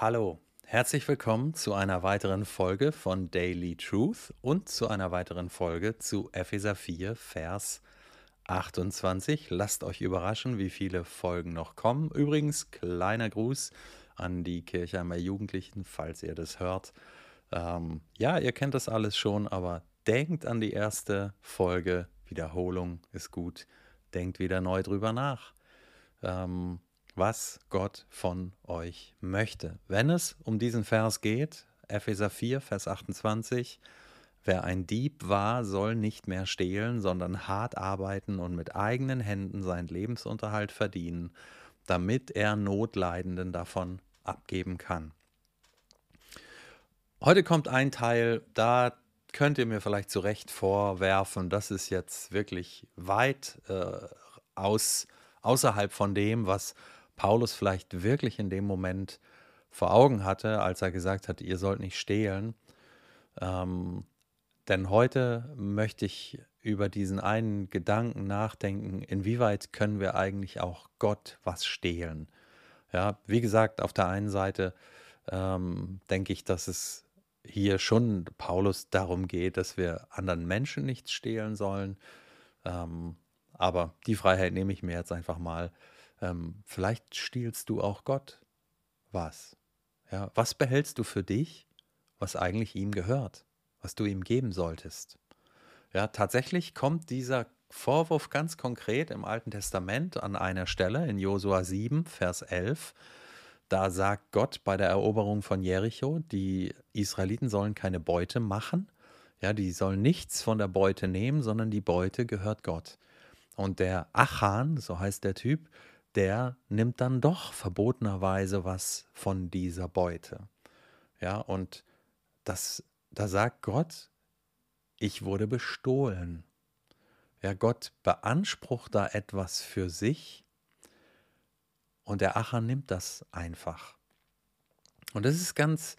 Hallo, herzlich willkommen zu einer weiteren Folge von Daily Truth und zu einer weiteren Folge zu Epheser 4, Vers 28. Lasst euch überraschen, wie viele Folgen noch kommen. Übrigens, kleiner Gruß an die Kirchheimer Jugendlichen, falls ihr das hört. Ähm, ja, ihr kennt das alles schon, aber denkt an die erste Folge. Wiederholung ist gut. Denkt wieder neu drüber nach. Ähm, was Gott von euch möchte. Wenn es um diesen Vers geht, Epheser 4, Vers 28, wer ein Dieb war, soll nicht mehr stehlen, sondern hart arbeiten und mit eigenen Händen seinen Lebensunterhalt verdienen, damit er Notleidenden davon abgeben kann. Heute kommt ein Teil, da könnt ihr mir vielleicht zu Recht vorwerfen, das ist jetzt wirklich weit äh, aus, außerhalb von dem, was Paulus vielleicht wirklich in dem Moment vor Augen hatte, als er gesagt hat, ihr sollt nicht stehlen. Ähm, denn heute möchte ich über diesen einen Gedanken nachdenken, inwieweit können wir eigentlich auch Gott was stehlen. Ja, wie gesagt, auf der einen Seite ähm, denke ich, dass es hier schon Paulus darum geht, dass wir anderen Menschen nichts stehlen sollen. Ähm, aber die Freiheit nehme ich mir jetzt einfach mal, ähm, vielleicht stiehlst du auch Gott was. Ja, was behältst du für dich, was eigentlich ihm gehört, was du ihm geben solltest? Ja, tatsächlich kommt dieser Vorwurf ganz konkret im Alten Testament an einer Stelle in Josua 7, Vers 11. Da sagt Gott bei der Eroberung von Jericho, die Israeliten sollen keine Beute machen. Ja, die sollen nichts von der Beute nehmen, sondern die Beute gehört Gott. Und der Achan, so heißt der Typ, der nimmt dann doch verbotenerweise was von dieser Beute. Ja, und das, da sagt Gott, ich wurde bestohlen. Ja, Gott beansprucht da etwas für sich und der Acher nimmt das einfach. Und das ist ganz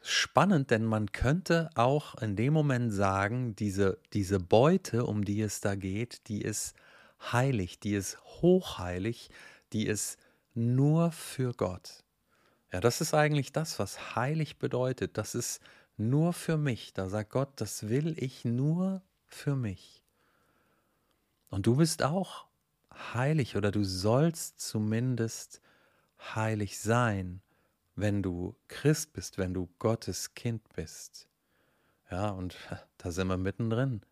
spannend, denn man könnte auch in dem Moment sagen, diese, diese Beute, um die es da geht, die ist heilig, die ist hochheilig, die ist nur für Gott. Ja, das ist eigentlich das, was heilig bedeutet. Das ist nur für mich. Da sagt Gott, das will ich nur für mich. Und du bist auch heilig oder du sollst zumindest heilig sein, wenn du Christ bist, wenn du Gottes Kind bist. Ja, und da sind wir mittendrin.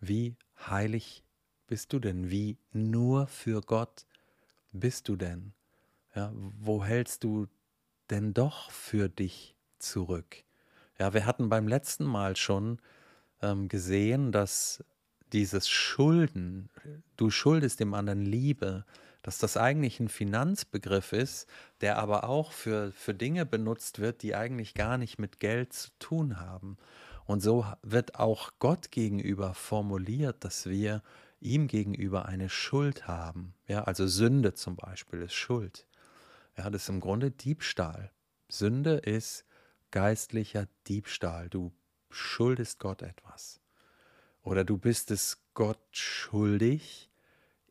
Wie heilig bist du denn? Wie nur für Gott bist du denn? Ja, wo hältst du denn doch für dich zurück? Ja, wir hatten beim letzten Mal schon ähm, gesehen, dass dieses Schulden, du schuldest dem anderen Liebe, dass das eigentlich ein Finanzbegriff ist, der aber auch für, für Dinge benutzt wird, die eigentlich gar nicht mit Geld zu tun haben. Und so wird auch Gott gegenüber formuliert, dass wir ihm gegenüber eine Schuld haben. Ja, also Sünde zum Beispiel ist Schuld. Ja, das ist im Grunde Diebstahl. Sünde ist geistlicher Diebstahl. Du schuldest Gott etwas. Oder du bist es Gott schuldig,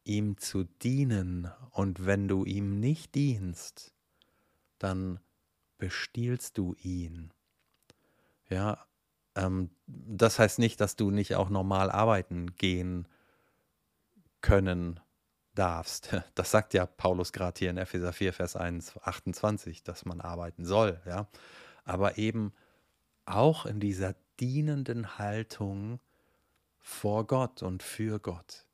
ihm zu dienen. Und wenn du ihm nicht dienst, dann bestiehlst du ihn. Ja, ähm, das heißt nicht, dass du nicht auch normal arbeiten gehen können darfst. Das sagt ja Paulus gerade hier in Epheser 4, Vers 1, 28, dass man arbeiten soll, ja. Aber eben auch in dieser dienenden Haltung vor Gott und für Gott.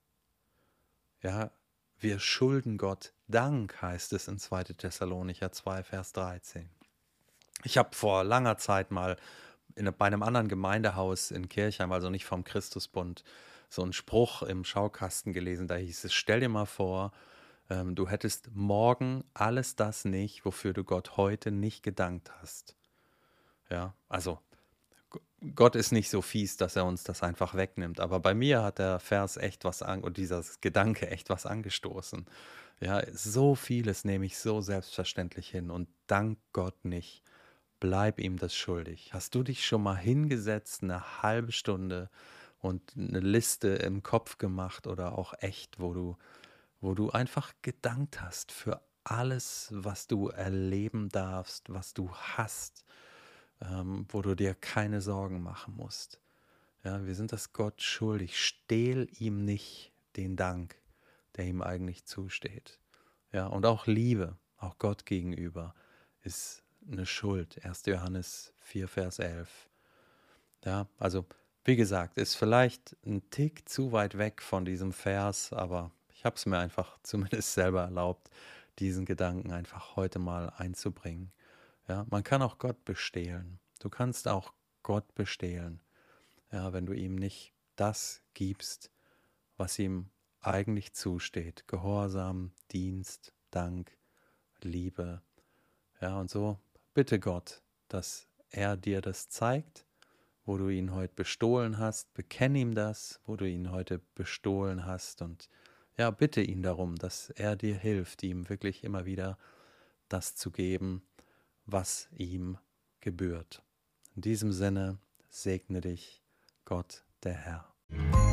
Ja, wir schulden Gott Dank, heißt es in 2. Thessalonicher 2, Vers 13. Ich habe vor langer Zeit mal in, bei einem anderen Gemeindehaus in Kirchheim, also nicht vom Christusbund, so einen Spruch im Schaukasten gelesen, da hieß es, stell dir mal vor, ähm, du hättest morgen alles das nicht, wofür du Gott heute nicht gedankt hast. Ja, also Gott ist nicht so fies, dass er uns das einfach wegnimmt. Aber bei mir hat der Vers echt was an und dieser Gedanke echt was angestoßen. Ja, so vieles nehme ich so selbstverständlich hin und dank Gott nicht. Bleib ihm das schuldig. Hast du dich schon mal hingesetzt, eine halbe Stunde und eine Liste im Kopf gemacht oder auch echt, wo du, wo du einfach gedankt hast für alles, was du erleben darfst, was du hast, ähm, wo du dir keine Sorgen machen musst. Ja, wir sind das Gott schuldig. Stehl ihm nicht den Dank, der ihm eigentlich zusteht. Ja, und auch Liebe, auch Gott gegenüber, ist eine Schuld. 1. Johannes 4, Vers 11. Ja, also wie gesagt, ist vielleicht ein Tick zu weit weg von diesem Vers, aber ich habe es mir einfach zumindest selber erlaubt, diesen Gedanken einfach heute mal einzubringen. Ja, man kann auch Gott bestehlen. Du kannst auch Gott bestehlen. Ja, wenn du ihm nicht das gibst, was ihm eigentlich zusteht. Gehorsam, Dienst, Dank, Liebe. Ja, und so bitte Gott, dass er dir das zeigt, wo du ihn heute bestohlen hast. Bekenn ihm das, wo du ihn heute bestohlen hast. Und ja, bitte ihn darum, dass er dir hilft, ihm wirklich immer wieder das zu geben, was ihm gebührt. In diesem Sinne segne dich Gott, der Herr.